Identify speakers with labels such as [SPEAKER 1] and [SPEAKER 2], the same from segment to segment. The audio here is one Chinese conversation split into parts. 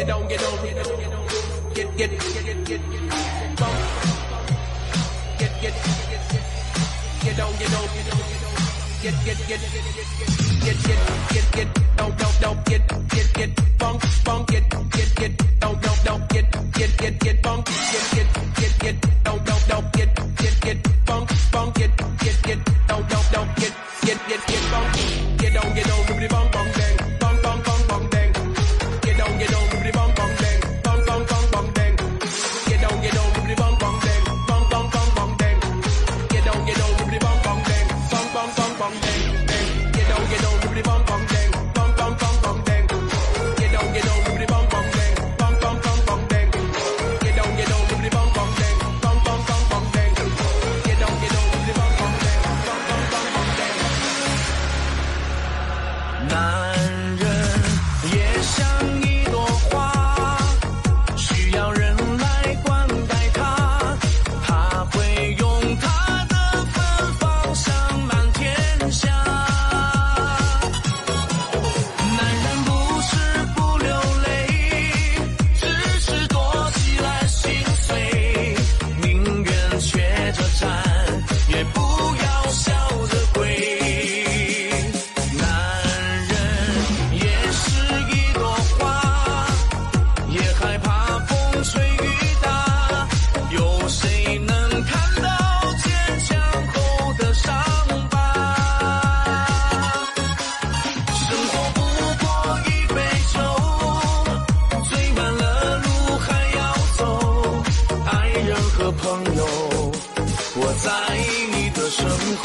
[SPEAKER 1] get on, get on, get on, get get get get get bump. Get get get get get on, get on, get on, get get get get get get get get don't don't don't get get get bump bump get get get don't don't don't get get get get bump get get get get don't don't don't get get get bump bump get get get don't don't don't get get get get bump get on get on rubbity bump bump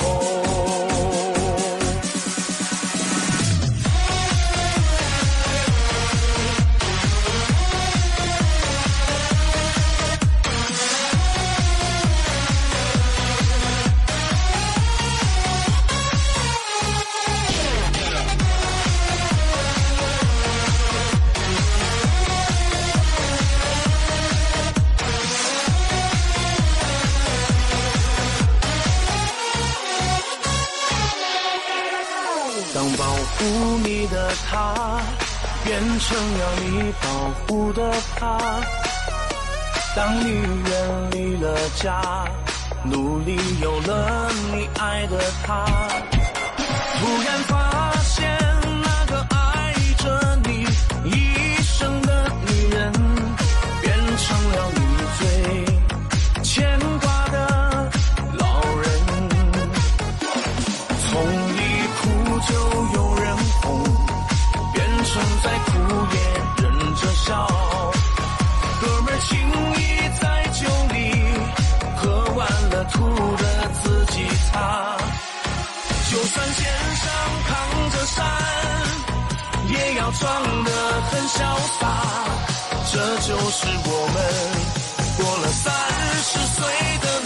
[SPEAKER 2] home. 家努力有了你爱的他。突然发要装得很潇洒，这就是我们过了三十岁的。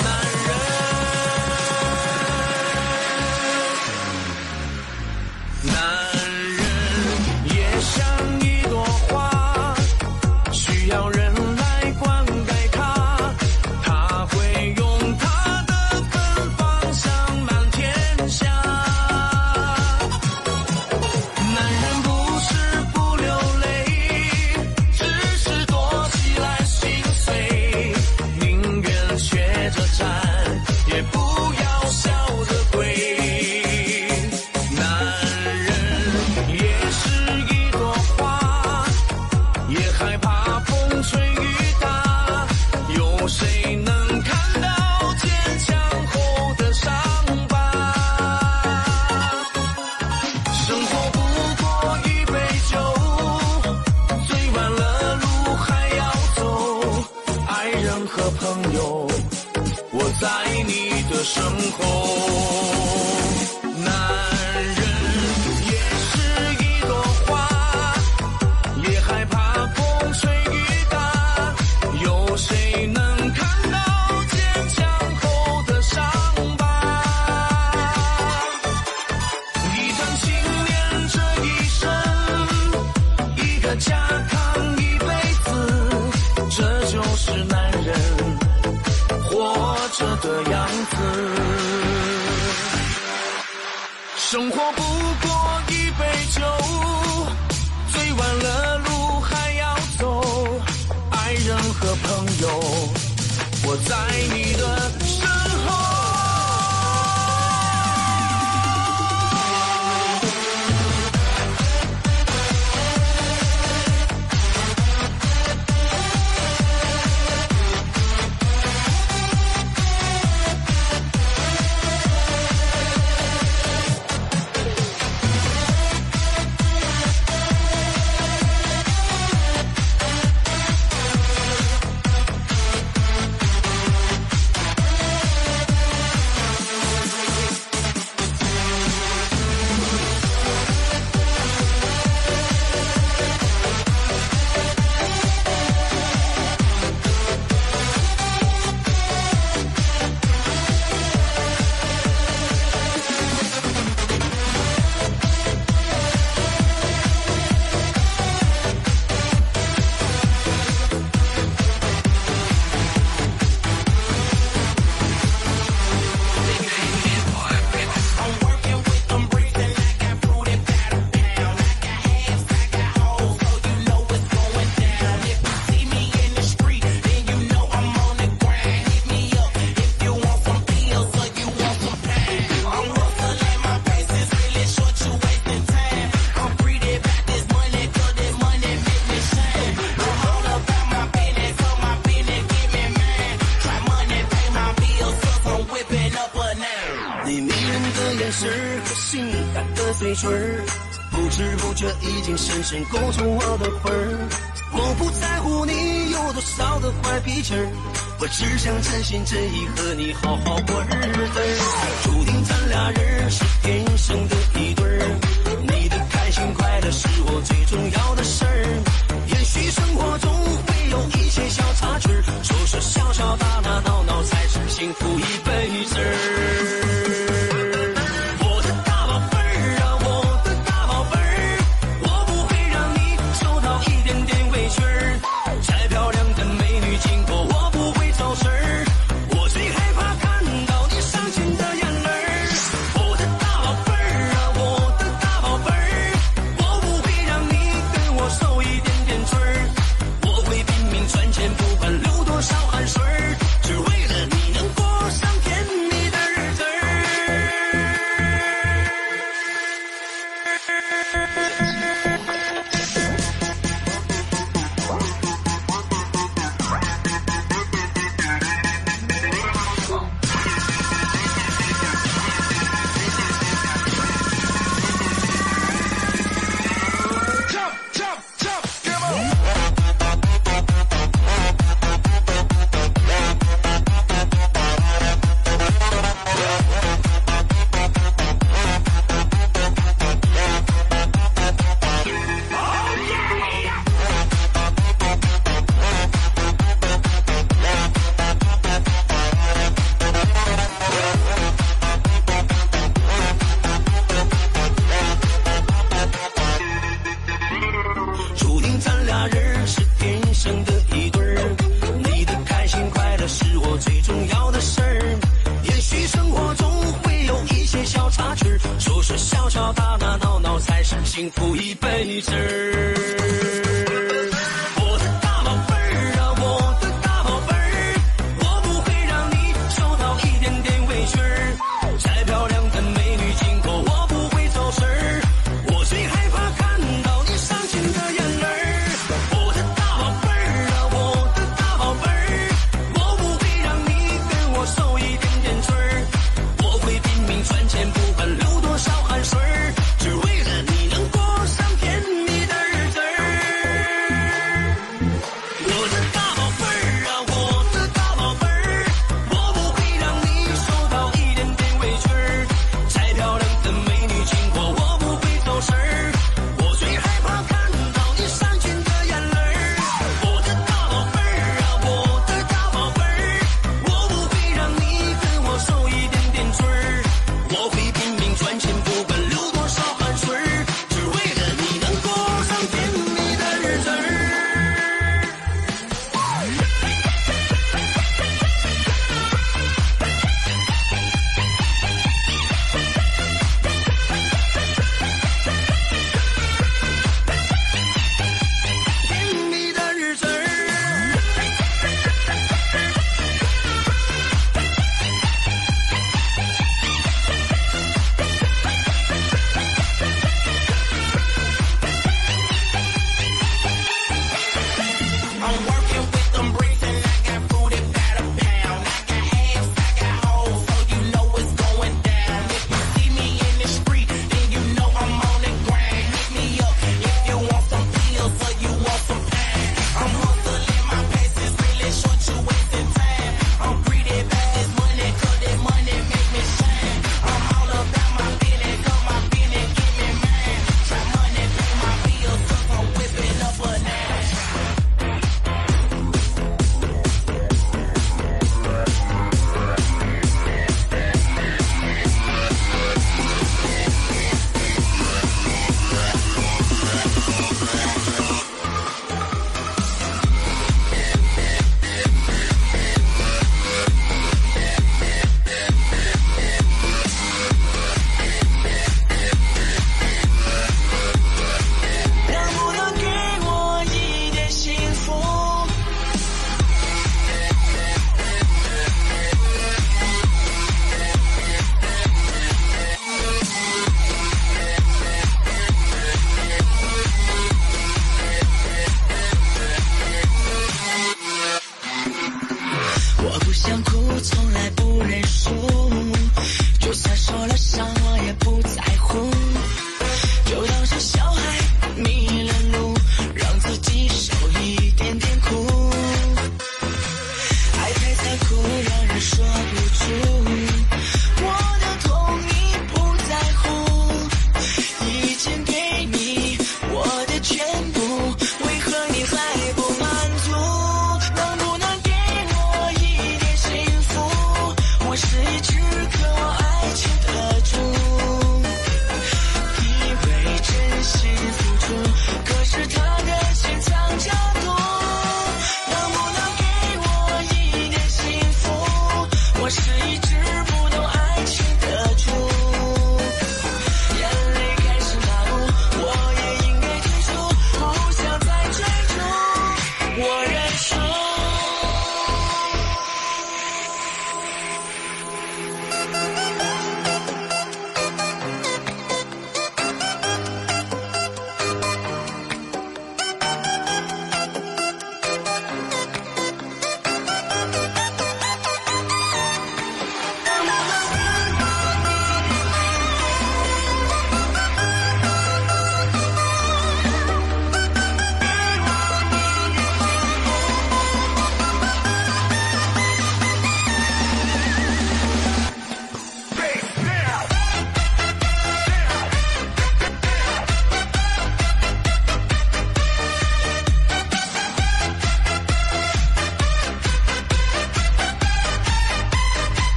[SPEAKER 2] 已经深深勾住我的魂儿。我不在乎你有多少的坏脾气儿，我只想真心真意和你好好过日子。注定咱俩人是天。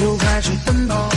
[SPEAKER 3] 就开始奔跑，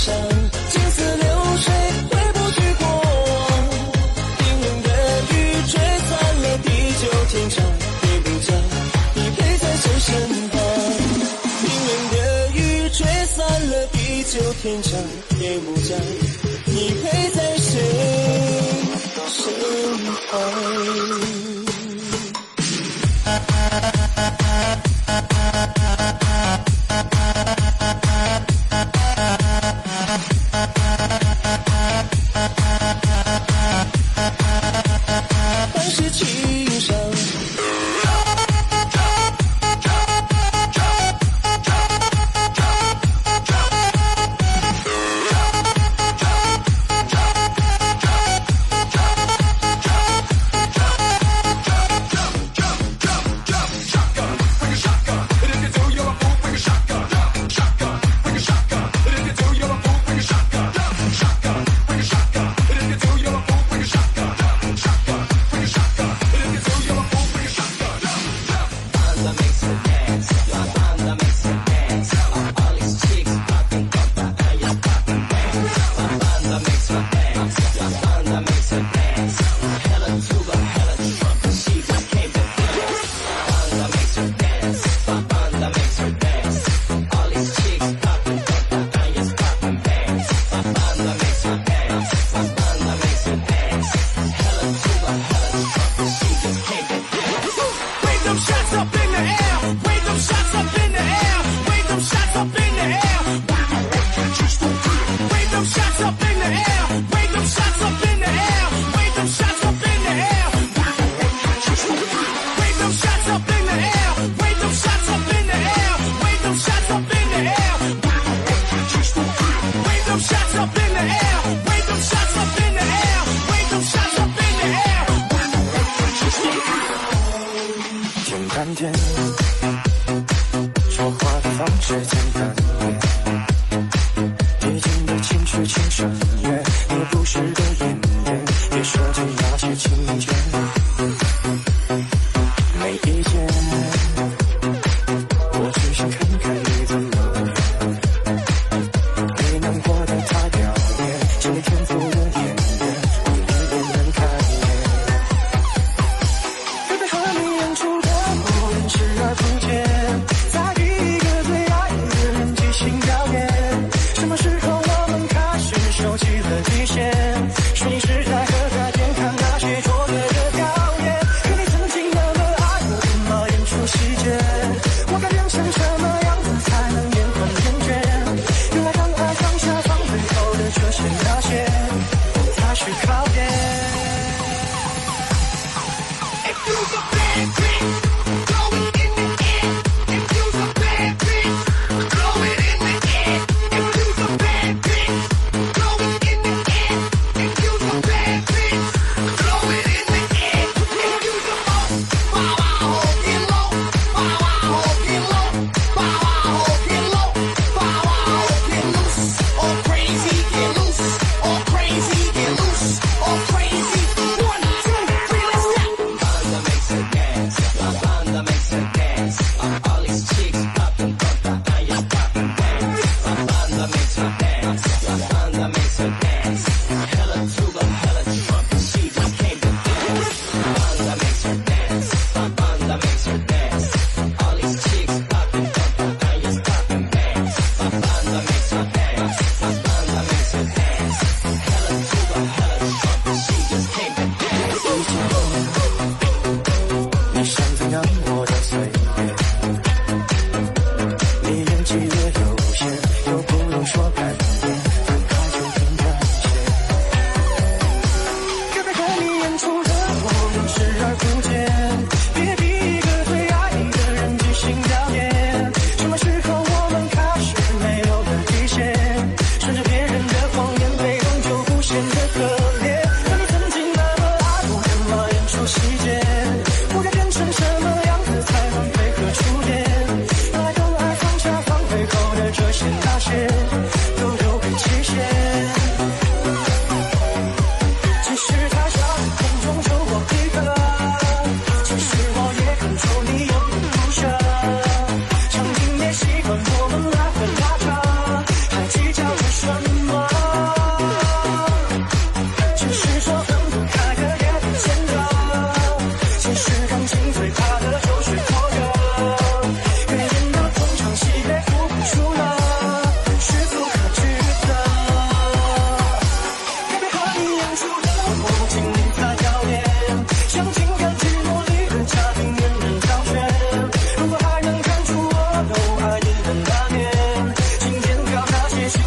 [SPEAKER 2] 情似流水，回不去过往。的雨吹散了地久天长，夜幕，你陪在谁身旁？的雨吹散了地久天长，夜幕，你陪在谁身旁？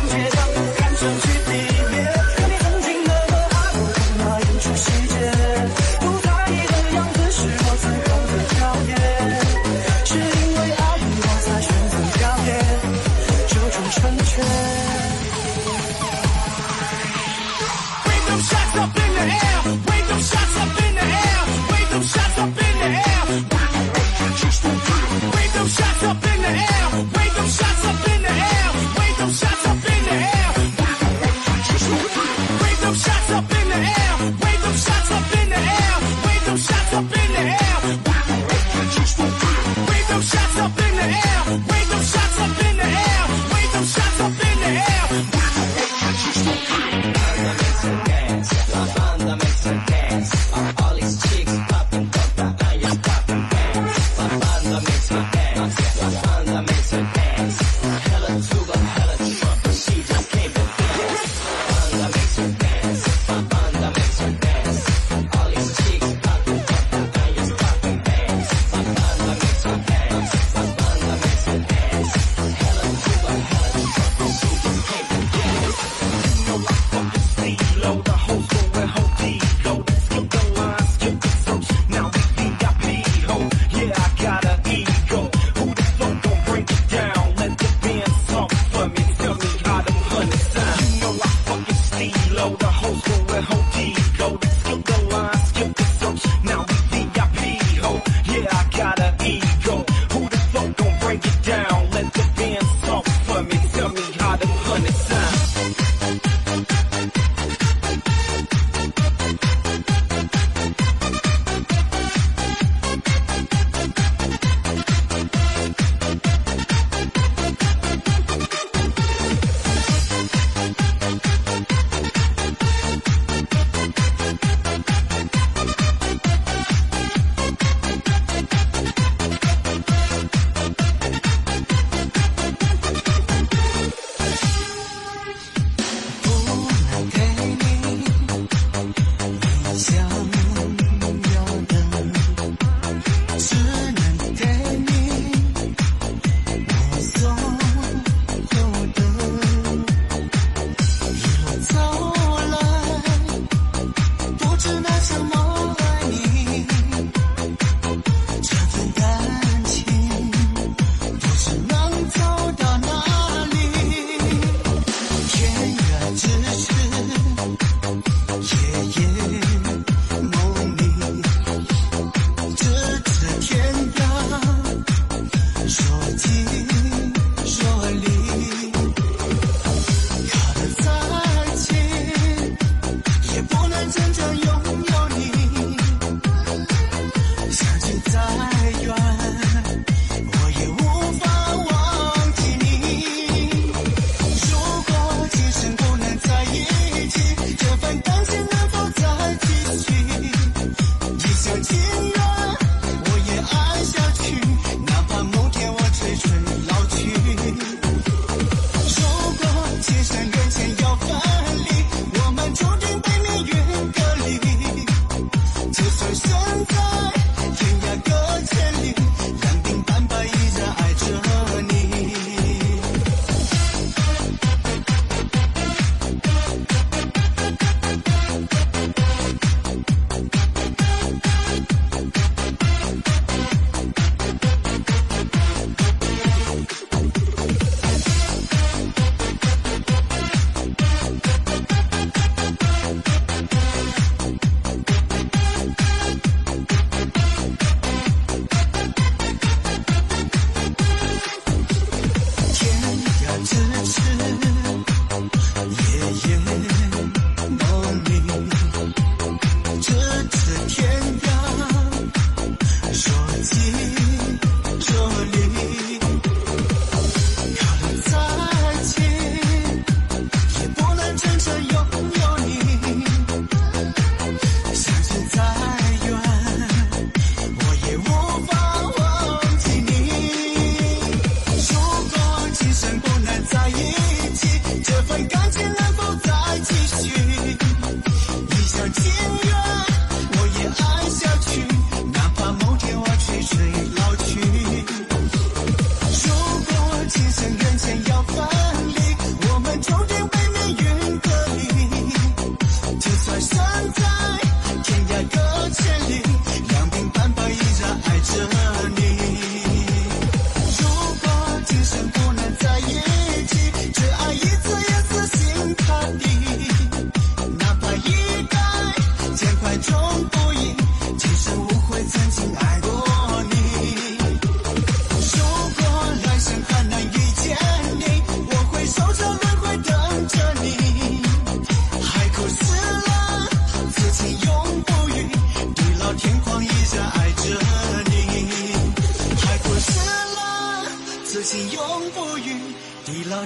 [SPEAKER 2] Yeah.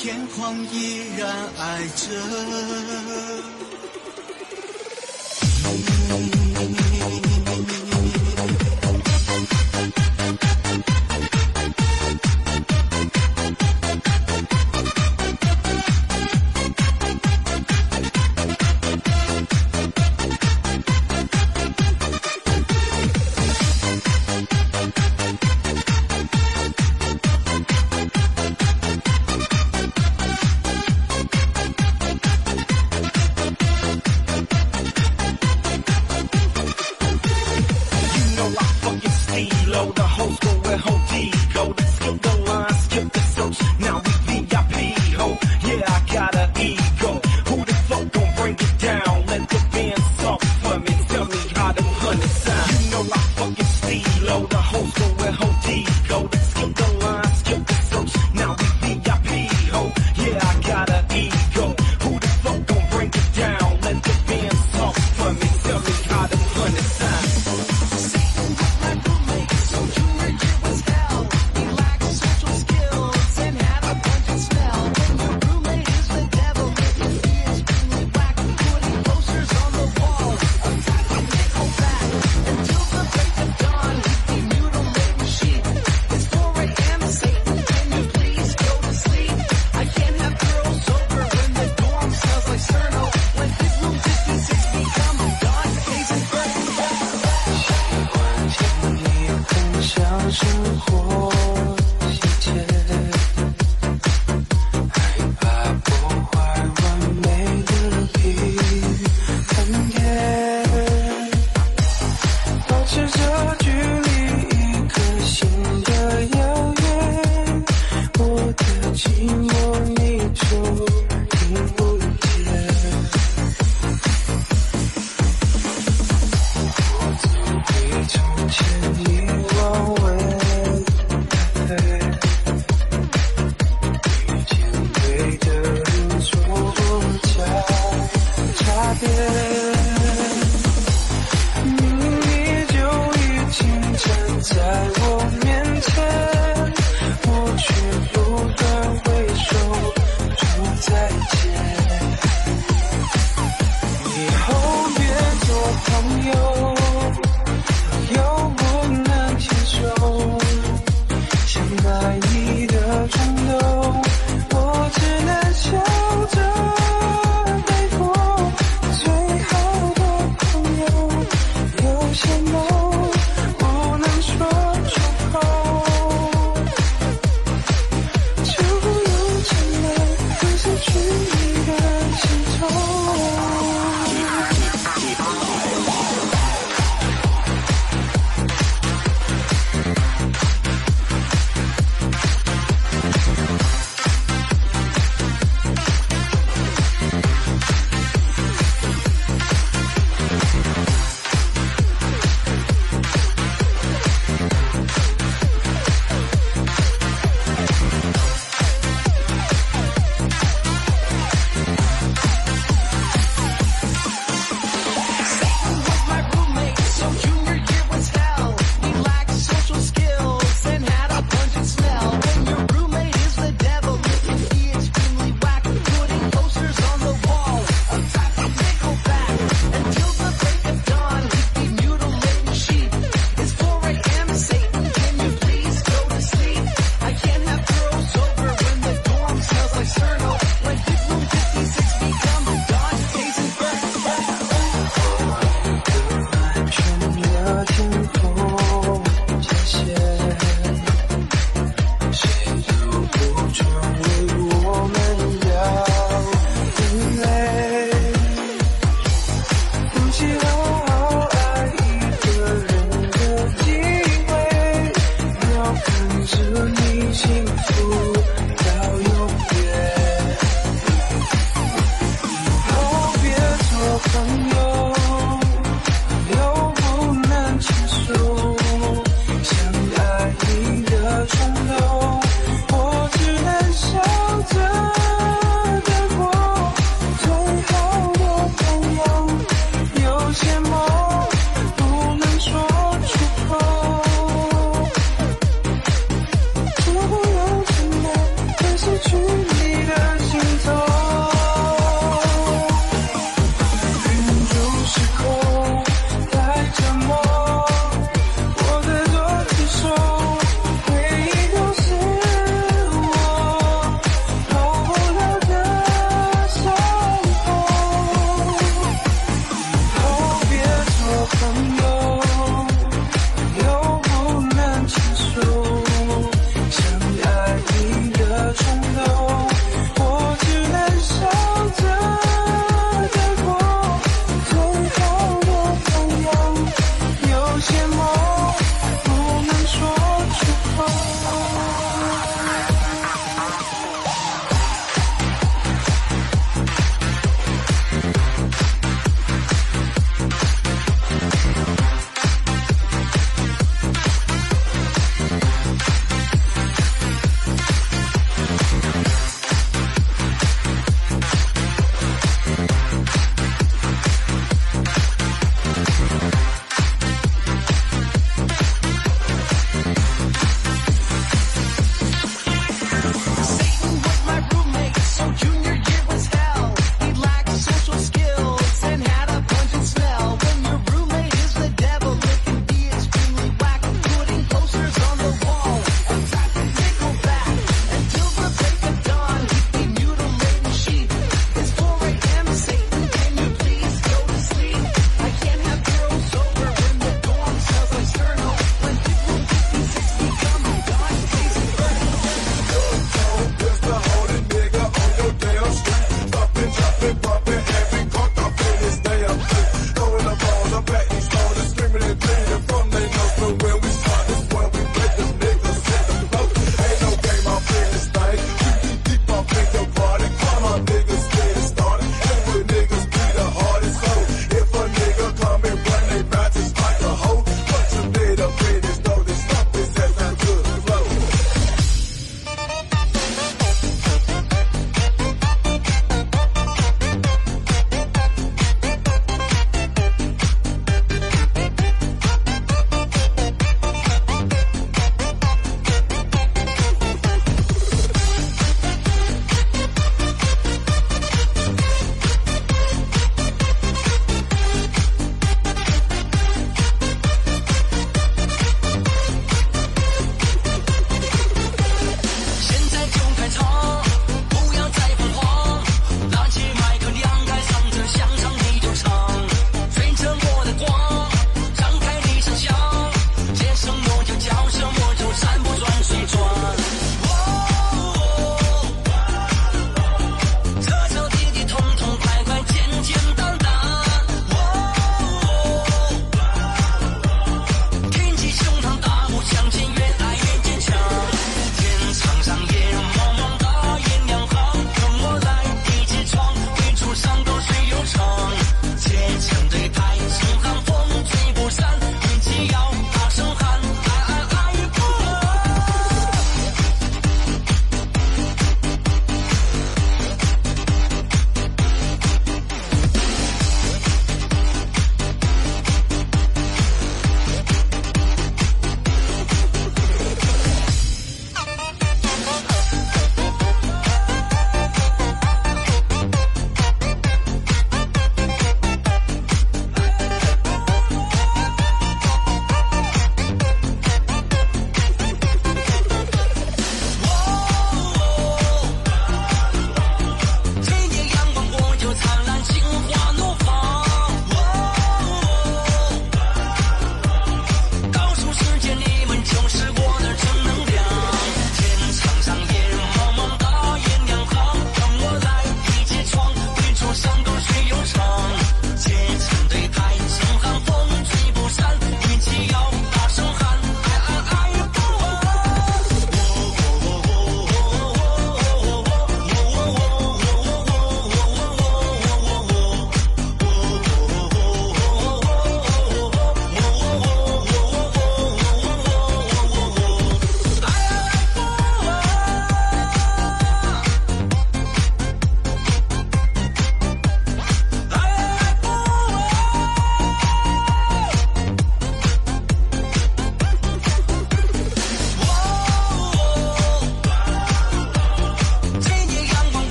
[SPEAKER 2] 天
[SPEAKER 4] 荒依然爱着。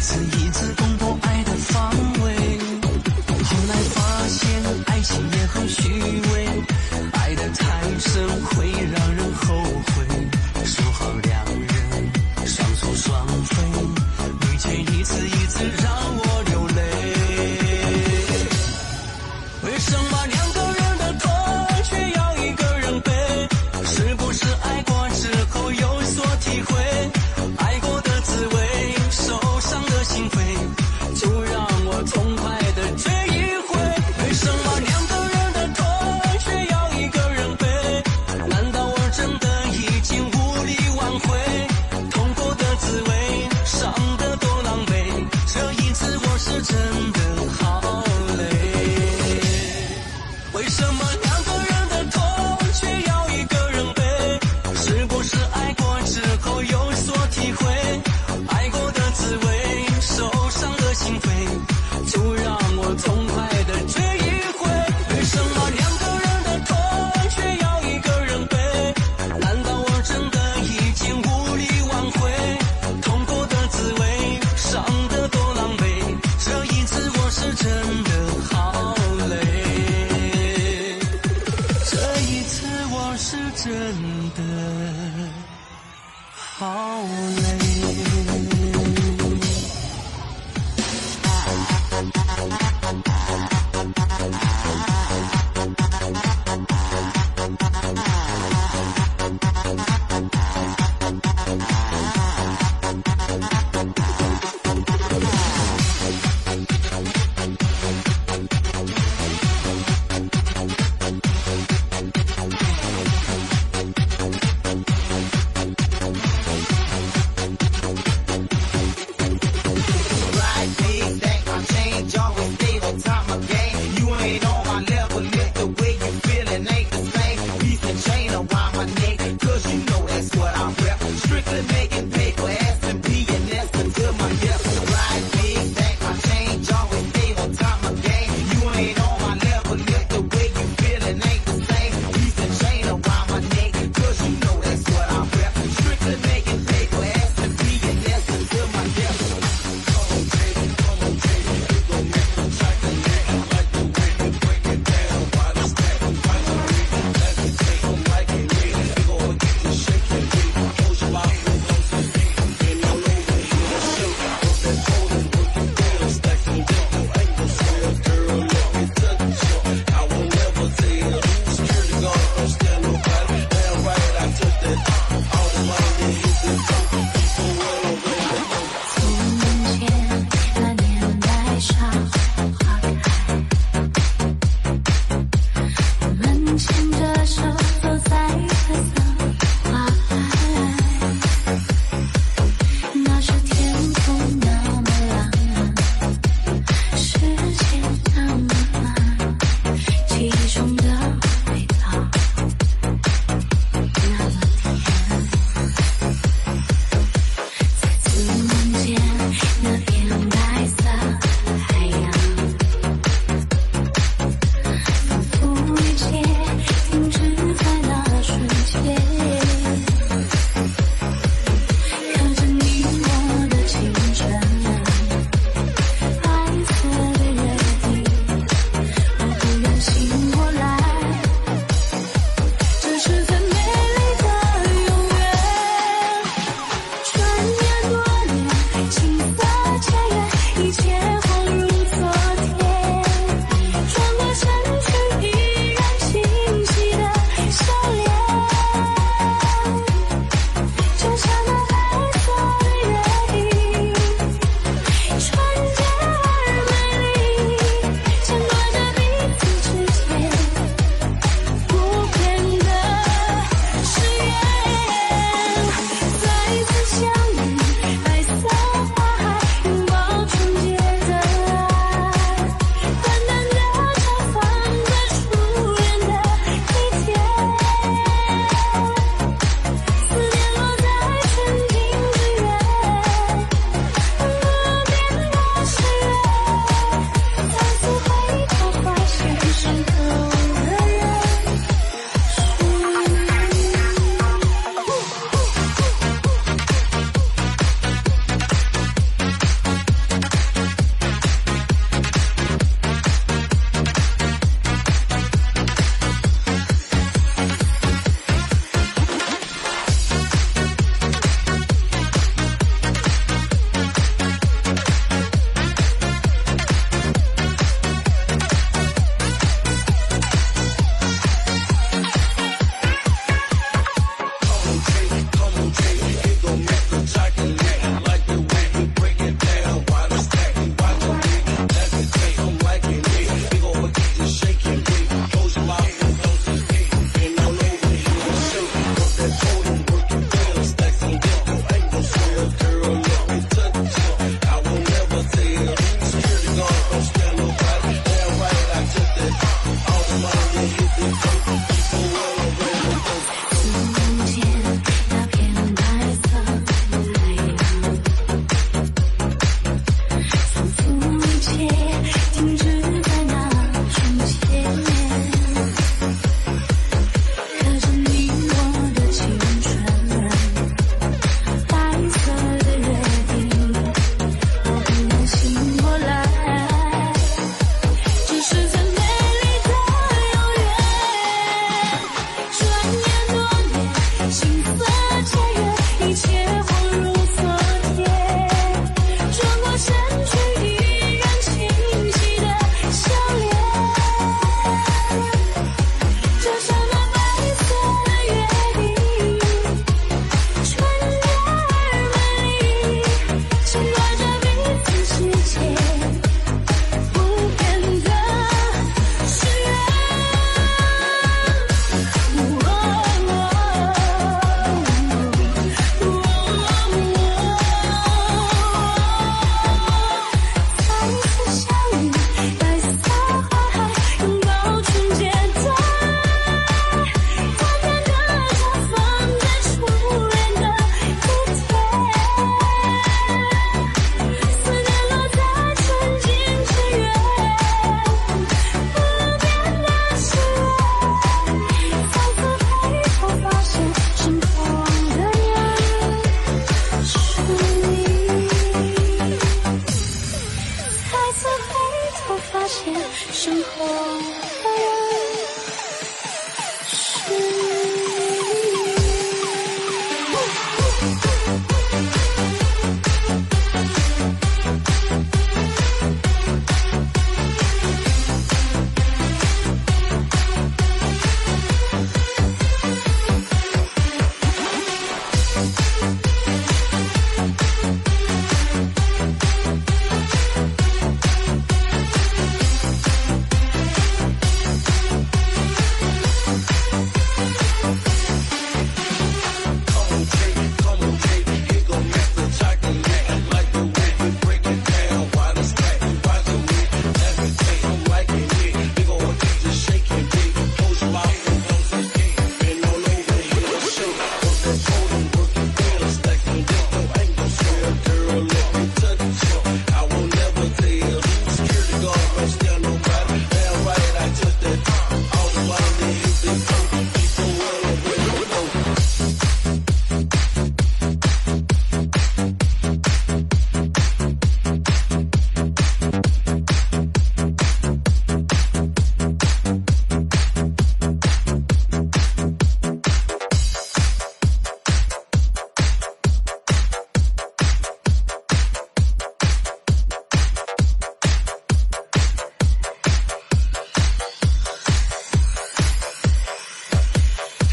[SPEAKER 2] 一次一次。